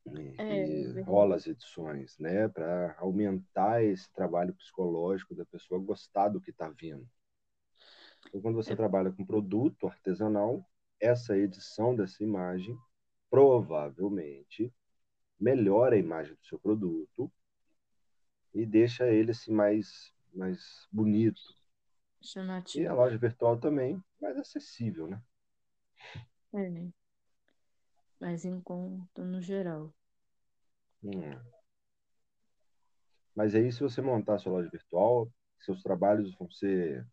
S1: E,
S2: É,
S1: e
S2: verdade.
S1: rola as edições, né? Para aumentar esse trabalho psicológico da pessoa gostar do que está vendo. Então, quando você
S2: É.
S1: trabalha com produto artesanal, essa edição dessa imagem provavelmente melhora a imagem do seu produto e deixa ele assim, mais, mais bonito. E a loja virtual também mais acessível, né?
S2: É. Mas em conta no geral.
S1: Hum. Mas aí, se você montar a sua loja virtual, seus trabalhos vão ser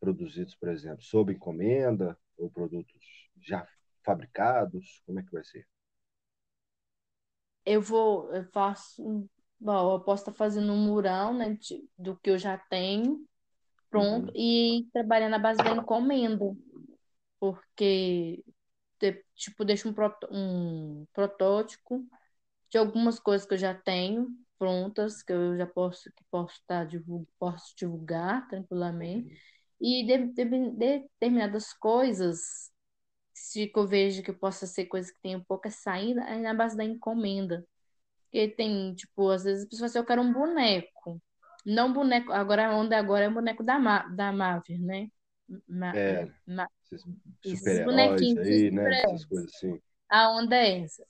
S1: produzidos, por exemplo, sob encomenda ou produtos já fabricados? Como é que vai ser?
S2: Eu vou, eu faço, bom, eu posso estar fazendo um mural, né, de- do que eu já tenho pronto
S1: Uhum.
S2: e ir trabalhando na base da encomenda, porque tipo deixo um, proto- um protótipo de algumas coisas que eu já tenho prontas, que eu já posso que posso estar divul- posso divulgar tranquilamente e de, de- determinadas coisas se eu vejo que possa ser coisas que tenham pouca saída, é na base da encomenda. Porque tem, tipo, às vezes a pessoa fala assim, eu quero um boneco. Não boneco, agora a onda agora é o boneco da, Ma, da Marvel, né? Ma-
S1: É,
S2: Ma-
S1: esses
S2: esses bonequinhos,
S1: aí, né? Essas coisas assim.
S2: A onda é essa.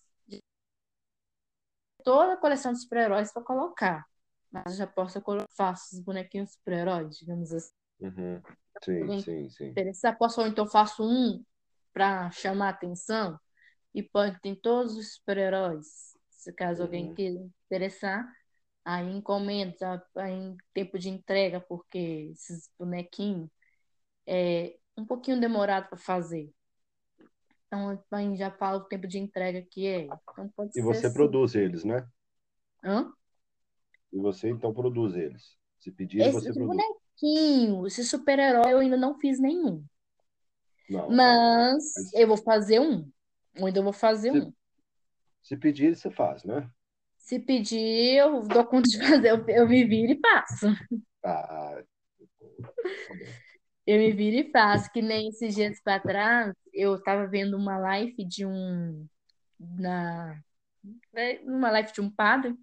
S2: Toda a coleção de super-heróis para colocar. Mas eu já posso, eu faço os bonequinhos super-heróis, digamos assim.
S1: Uhum. Sim,
S2: Alguém
S1: sim, sim.
S2: interessar, posso, então faço um para chamar atenção e pode ter todos os super-heróis. Se caso alguém
S1: Uhum.
S2: queira interessar, aí encomenda, aí em tempo de entrega, porque esses bonequinhos é um pouquinho demorado para fazer. Então, aí já fala o tempo de entrega que é. Então, pode
S1: E você
S2: assim.
S1: produz eles, né?
S2: Hã?
S1: E você então produz eles. Se pedir, você
S2: Esses
S1: produz.
S2: Bonequinhos, esse super-herói, eu ainda não fiz nenhum.
S1: Não,
S2: Mas
S1: mas
S2: eu vou fazer um. Ou ainda vou fazer
S1: se,
S2: um.
S1: se pedir, você faz, né?
S2: Se pedir, eu dou conta de fazer, eu, eu me viro e faço.
S1: Ah.
S2: Eu me viro e faço, que nem esses dias para trás, eu tava vendo uma live de um na né, uma live de um padre,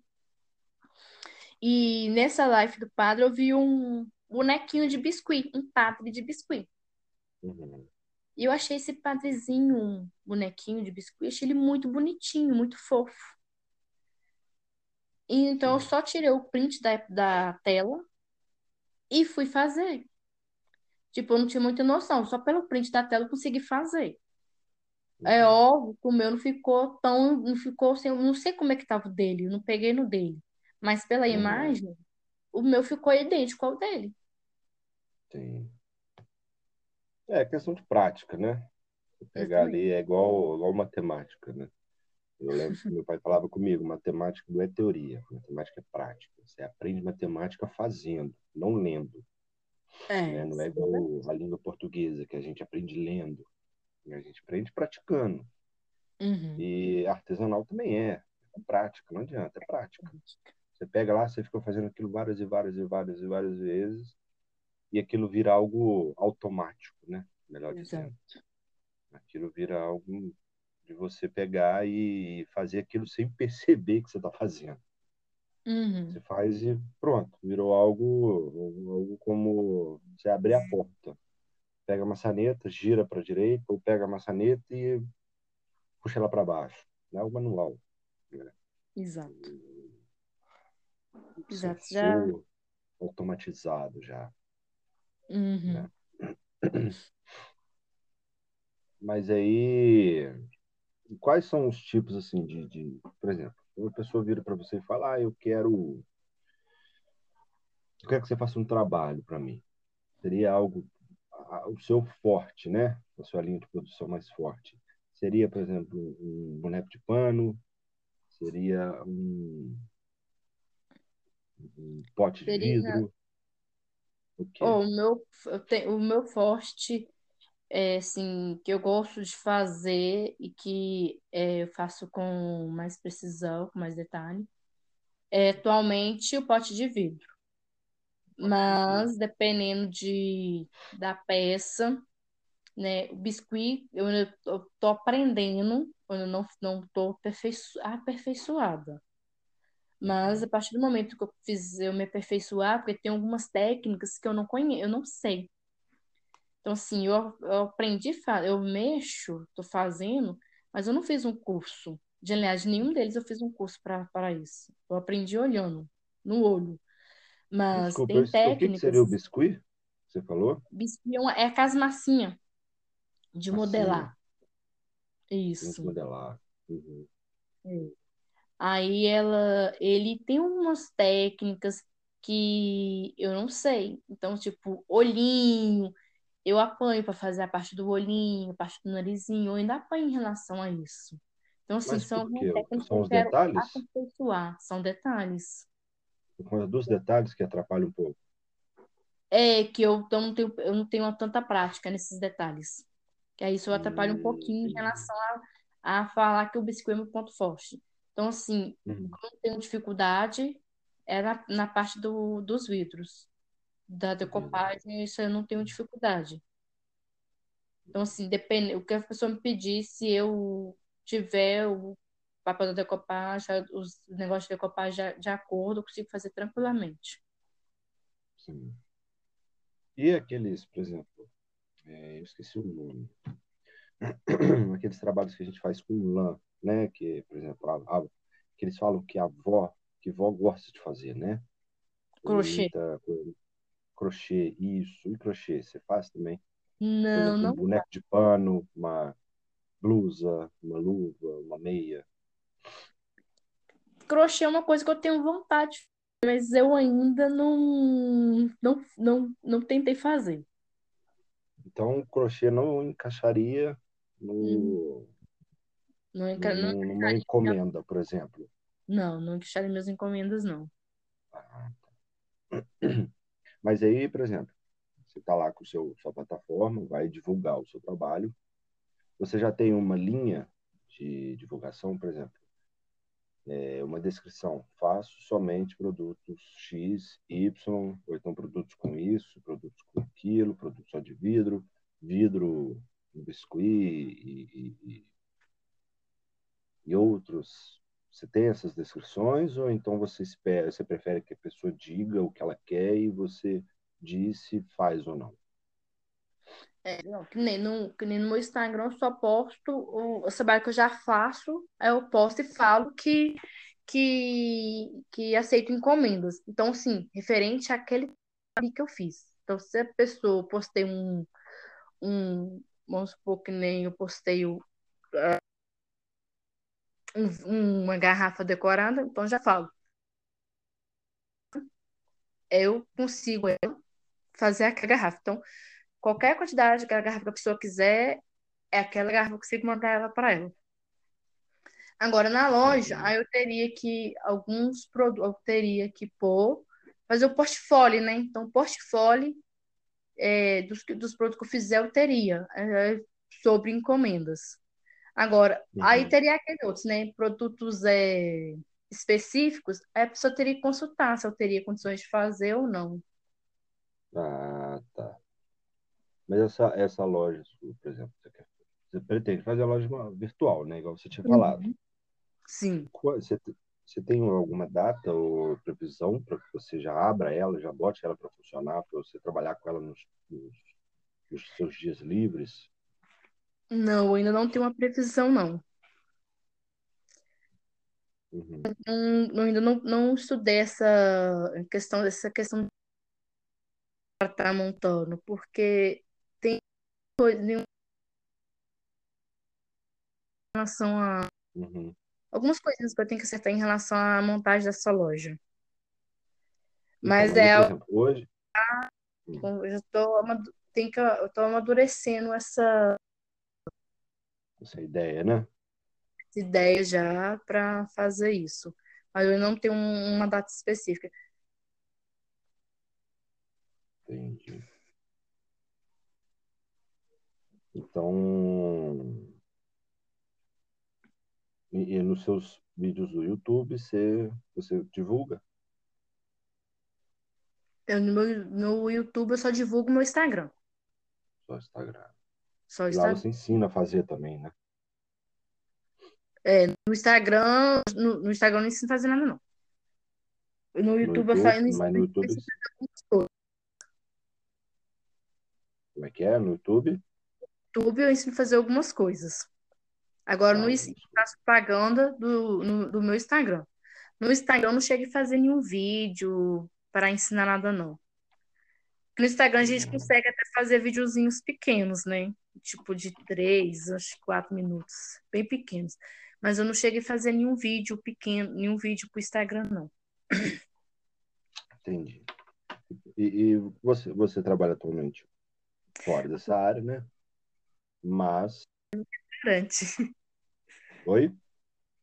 S2: e nessa live do padre eu vi um bonequinho de biscuit, um padre de biscuit.
S1: Uhum.
S2: E eu achei esse padrezinho, um bonequinho de biscuit, achei ele muito bonitinho, muito fofo. E então eu
S1: Sim.
S2: só tirei o print da, da tela e fui fazer. Tipo, eu não tinha muita noção, só pelo print da tela eu consegui fazer. É
S1: Uhum.
S2: óbvio que o meu não ficou tão, não ficou assim, eu não sei como é que tava o dele, eu não peguei no dele. Mas pela
S1: Uhum.
S2: imagem, o meu ficou idêntico ao dele.
S1: Sim. É questão de prática, né? Você pegar
S2: Exatamente.
S1: ali é igual, igual matemática, né? Eu lembro que meu pai falava comigo, matemática não é teoria, matemática é prática. Você aprende matemática fazendo, não lendo, né?
S2: É,
S1: Não é igual a língua portuguesa, que a gente aprende lendo. A gente aprende praticando.
S2: Uhum.
S1: E artesanal também é. É prática, não adianta, é prática. Você pega lá, você fica fazendo aquilo várias e várias e várias e várias vezes, e aquilo vira algo automático, né? Melhor dizendo.
S2: Exato.
S1: Aquilo vira algo de você pegar e fazer aquilo sem (laughs) perceber que você está fazendo.
S2: Uhum.
S1: Você faz e pronto, virou algo, algo como você abrir a porta. Pega a maçaneta, gira para a direita, ou pega a maçaneta e puxa ela para baixo. É algo manual. Né?
S2: Exato. Exato. Já.
S1: Automatizado já.
S2: Uhum.
S1: né? (clears throat) Mas aí, quais são os tipos assim de, de por exemplo, uma pessoa vira para você e fala, ah, eu quero, eu quero que você faça um trabalho para mim. Seria algo o seu forte, né? A sua linha de produção mais forte. Seria, por exemplo, um boneco de pano, seria um, um pote de
S2: Seria.
S1: vidro, o quê?
S2: Oh, o meu, eu tenho, o meu forte é, assim, que eu gosto de fazer e que é, eu faço com mais precisão, com mais detalhe, é atualmente o pote de vidro. Mas dependendo de, da peça, né, o biscuit, eu, eu tô aprendendo, eu não, não tô aperfeiço, aperfeiçoada. Mas a partir do momento que eu fiz eu me aperfeiçoar, porque tem algumas técnicas que eu não conheço, eu não sei. Então, assim, eu, eu aprendi, eu mexo, tô fazendo, mas eu não fiz um curso. De, aliás, nenhum deles eu fiz um curso para isso. Eu aprendi olhando, no olho. Mas
S1: Desculpa,
S2: tem
S1: o que,
S2: técnicas.
S1: seria o biscuit? Você falou?
S2: Biscuit é, é aquelas massinha de
S1: Massinha.
S2: modelar.
S1: De
S2: Isso.
S1: modelar. Uhum.
S2: É. Aí ela, ele tem umas técnicas que eu não sei. Então, tipo, olhinho, eu apanho para fazer a parte do olhinho, a parte do narizinho, eu ainda apanho em relação a isso. Então, assim,
S1: Mas
S2: são técnicas que
S1: São
S2: eu
S1: os
S2: quero
S1: detalhes?
S2: aperfeiçoar, são detalhes.
S1: Por conta dos detalhes que atrapalham um pouco.
S2: É que eu não tenho, eu não tenho tanta prática nesses detalhes. Que aí isso atrapalha um
S1: Hum,
S2: pouquinho em relação a, a falar que o biscoito é meu ponto forte. Então, assim,
S1: Uhum.
S2: eu não tenho dificuldade é na, na parte do, dos vidros. Da decopagem, isso eu não tenho dificuldade. Então, assim, depende, o que a pessoa me pedir, se eu tiver o papel da decopagem, os negócios de decopagem de, de acordo, eu consigo fazer tranquilamente.
S1: Sim. E aqueles, por exemplo, é, eu esqueci o nome. (clears throat) Aqueles trabalhos que a gente faz com lã, né? Que, por exemplo, a, a, que eles falam que a avó, que a avó gosta de fazer, né?
S2: Crochê.
S1: Coisa. Crochê, isso. E crochê, você faz também?
S2: Não,
S1: exemplo, um
S2: não.
S1: boneco de pano, uma blusa, uma luva, uma meia.
S2: Crochê é uma coisa que eu tenho vontade, mas eu ainda não, não, não, não tentei fazer.
S1: Então, o crochê não encaixaria
S2: Hum,
S1: no,
S2: Não, enca- não,
S1: num- numa encomenda, por exemplo.
S2: não, não encaixaria minhas encomendas, não. (clears throat)
S1: Mas aí, por exemplo, você está lá com seu, sua plataforma, vai divulgar o seu trabalho. Você já tem uma linha de divulgação, por exemplo, é uma descrição. Faço somente produtos X, Y, ou então produtos com isso, produtos com aquilo, produtos só de vidro, vidro, biscuit e, e, e, e outros. Você tem essas descrições ou então você espera, você prefere que a pessoa diga o que ela quer e você diz se faz ou não?
S2: É, não, que nem no, que nem no meu Instagram eu só posto o, o trabalho que eu já faço, aí eu posto e falo que, que, que aceito encomendas. Então, assim, referente àquele que eu fiz. Então, se a pessoa postei um, um, vamos supor que nem eu postei o, um- uma garrafa decorada, então já falo. Eu consigo eu, fazer aquela garrafa. Então, qualquer quantidade de garrafa que a pessoa quiser, é aquela garrafa que eu consigo mandar ela para ela. Agora, na loja,
S1: Uhum.
S2: aí eu teria que, alguns produtos, eu teria que pôr, fazer o portfólio, né? Então, o portfólio é, dos, que- dos produtos que eu fizer, eu teria, é, sobre encomendas. Agora, aí
S1: Uhum.
S2: teria aqueles outros, né? Produtos é, específicos, aí a pessoa teria que consultar se eu teria condições de fazer ou não.
S1: Ah, tá. Mas essa, essa loja, por exemplo, você, quer, você pretende fazer a loja virtual, né? Igual você tinha falado.
S2: Sim.
S1: Você, você tem alguma data ou previsão para que você já abra ela, já bote ela para funcionar, para você trabalhar com ela nos, nos, nos seus dias livres?
S2: Não, eu ainda não tenho uma previsão, não.
S1: Uhum.
S2: Não- ainda não, não estudei essa questão, essa questão para estar montando, porque tem coisa em relação a
S1: Uhum.
S2: algumas coisinhas que eu tenho que acertar em relação à montagem dessa loja.
S1: Então,
S2: Mas
S1: aí,
S2: é
S1: exemplo, hoje,
S2: que eu já tô, eu tô amadurecendo essa
S1: essa ideia, né?
S2: ideia já para fazer isso. Mas eu não tenho um- uma data específica.
S1: Entendi. Então, e, e nos seus vídeos do YouTube você, você divulga?
S2: Eu, no, meu, no YouTube eu só divulgo meu Instagram.
S1: Só Instagram.
S2: Só
S1: E lá
S2: Instagram.
S1: você ensina a fazer também, né?
S2: É, no Instagram, no, no Instagram eu não ensino a fazer nada, não. No
S1: No
S2: YouTube eu só
S1: YouTube,
S2: ensino
S1: mas no YouTube,
S2: algumas coisas.
S1: como é que é? No YouTube?
S2: No YouTube eu ensino a fazer algumas coisas. Agora, no
S1: Ah,
S2: ensino, eu faço propaganda do, no- do meu Instagram. No Instagram eu não chego a fazer nenhum vídeo para ensinar nada, não. No Instagram a gente
S1: Hum,
S2: consegue até fazer videozinhos pequenos, né? Tipo de três, acho que quatro minutos. Bem pequenos. Mas eu não cheguei a fazer nenhum vídeo pequeno, nenhum vídeo pro Instagram, não.
S1: entendi. E, e você, você trabalha atualmente fora dessa área, né? Mas,
S2: Restaurante.
S1: oi?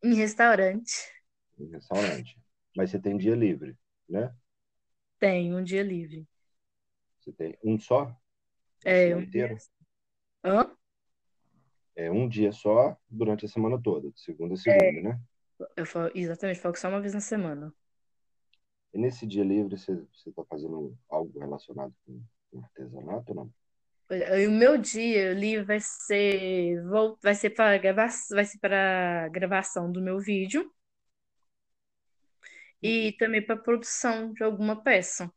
S2: Em restaurante.
S1: Em restaurante. Mas você tem dia livre, né?
S2: Tem um dia livre.
S1: Você tem um só?
S2: É, um dia.
S1: inteira?
S2: Hã?
S1: É um dia só durante a semana toda, de segunda a segunda, né?
S2: Eu falo, exatamente, falo que só uma vez na semana.
S1: E nesse dia livre você está fazendo algo relacionado com, com artesanato ou não?
S2: E o meu dia livre vai ser, vou, vai ser para grava, vai ser para gravação do meu vídeo e também para produção de alguma peça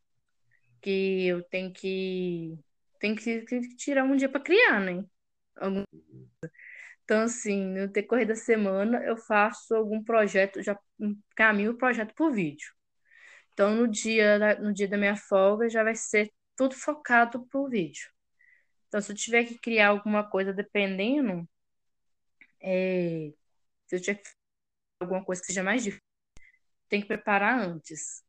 S2: que eu tenho que tenho que, que tirar um dia para criar, né? Algum-. Então, assim, no decorrer da semana eu faço algum projeto, já encaminho o projeto por vídeo. Então, no dia no dia da minha folga já vai ser tudo focado pro vídeo. Então, se eu tiver que criar alguma coisa dependendo, é, se eu tiver que alguma coisa que seja mais difícil, tem que preparar antes.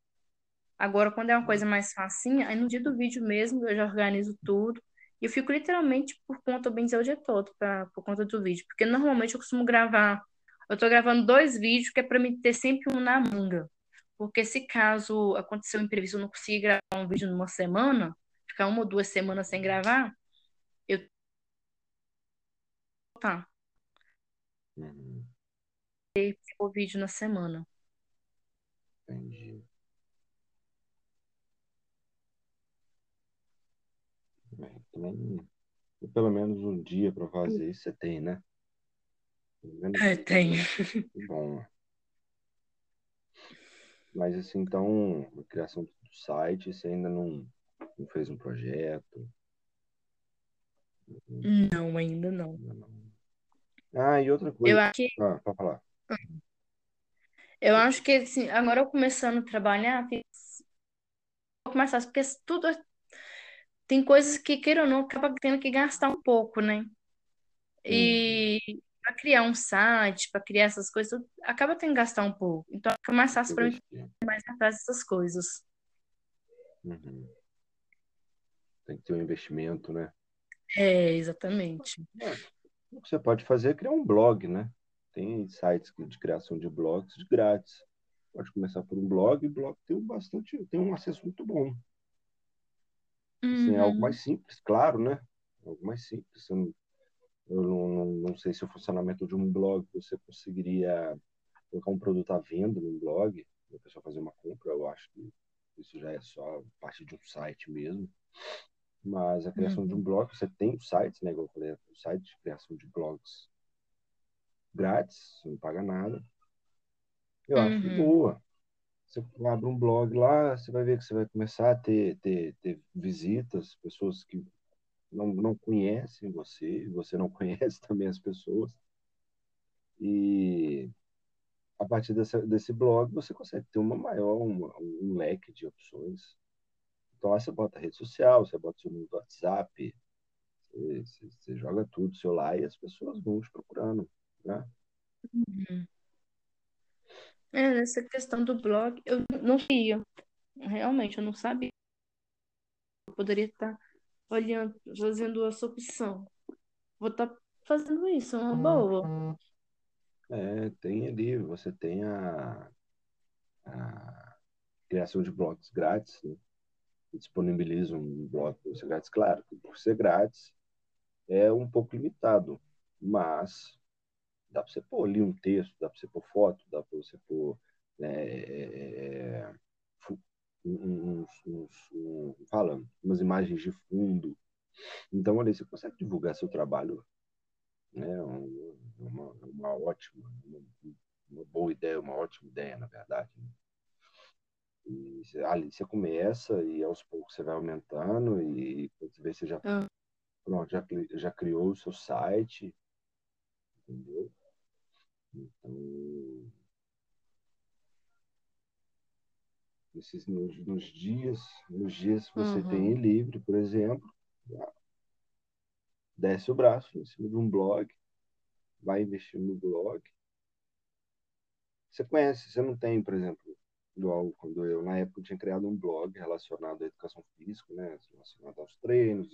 S2: Agora, quando é uma coisa mais facinha, aí no dia do vídeo mesmo eu já organizo tudo. E eu fico literalmente por conta, bem dizer, o dia todo, pra, por conta do vídeo. Porque normalmente eu costumo gravar. Eu tô gravando dois vídeos, que é pra mim ter sempre um na manga. Porque se caso acontecer um imprevisto, eu não conseguir gravar um vídeo numa semana, ficar uma ou duas semanas sem gravar, eu tá,
S1: Uhum.
S2: o vídeo na semana.
S1: Entendi. Também, pelo menos um dia para fazer isso você tem, né? Menos
S2: É, tenho. (laughs)
S1: bom. Mas assim, então, a criação do site, você ainda não, não fez um projeto?
S2: Não, ainda não.
S1: Ah, e outra
S2: Eu
S1: coisa.
S2: acho que,
S1: Ah, para falar.
S2: eu acho que assim, agora eu começando a trabalhar, mais fácil, porque tudo é- tem coisas que, queira ou não, acaba tendo que gastar um pouco, né?
S1: Uhum.
S2: E para criar um site, para criar essas coisas, acaba tendo que gastar um pouco. Então fica mais fácil para mim mais atrás dessas coisas.
S1: Uhum. Tem que ter um investimento, né?
S2: É, exatamente.
S1: O que você pode fazer é criar um blog, né? Tem sites de criação de blogs de grátis. Pode começar por um blog, e o blog tem um bastante, tem um acesso muito bom. Assim, é algo
S2: Uhum,
S1: mais simples, claro, né? Algo mais simples. Eu não, eu não, não, sei se o funcionamento de um blog você conseguiria colocar um produto à venda num blog, a pessoa fazer uma compra, eu acho que isso já é só parte de um site mesmo. Mas a criação de um
S2: uhum,
S1: blog, você tem sites, né? Igual eu falei, um site de criação de blogs grátis, você não paga nada. Eu acho de
S2: uhum,
S1: boa. Você abre um blog lá, você vai ver que você vai começar a ter, ter, ter visitas, pessoas que não, não conhecem você, você não (laughs) conhece também as pessoas. E a partir dessa, desse blog você consegue ter uma maior, uma, um leque de opções. Então lá você bota rede social, você bota seu número do WhatsApp, você, você, você joga tudo seu lá e as pessoas vão te procurando, né?
S2: uhum. É, nessa questão do blog, eu não sabia. Realmente, eu não sabia. Eu poderia estar olhando, fazendo essa opção. Vou estar fazendo isso, é uma boa.
S1: É, tem ali, você tem a, a criação de blogs grátis, né? Que disponibilizam um blog para você grátis, claro, que por ser grátis, é um pouco limitado, mas dá para você pôr ali um texto, dá para você pôr foto, dá para você pôr né, é, é uns, uns, uns, falando, umas imagens de fundo. Então, ali, você consegue divulgar seu trabalho, né? Uma, uma ótima, uma, uma boa ideia, uma ótima ideia, na verdade. Né? E ali você começa e aos poucos você vai aumentando e quando você vê, você já, ah. pronto, já, já criou o seu site, entendeu? Então, esses, nos, nos, dias, nos dias que você uhum. tem livre, por exemplo, desce o braço em cima de um blog, vai investir no blog. Você conhece, você não tem, por exemplo, igual quando eu, na época, tinha criado um blog relacionado à educação física, né? relacionado aos treinos,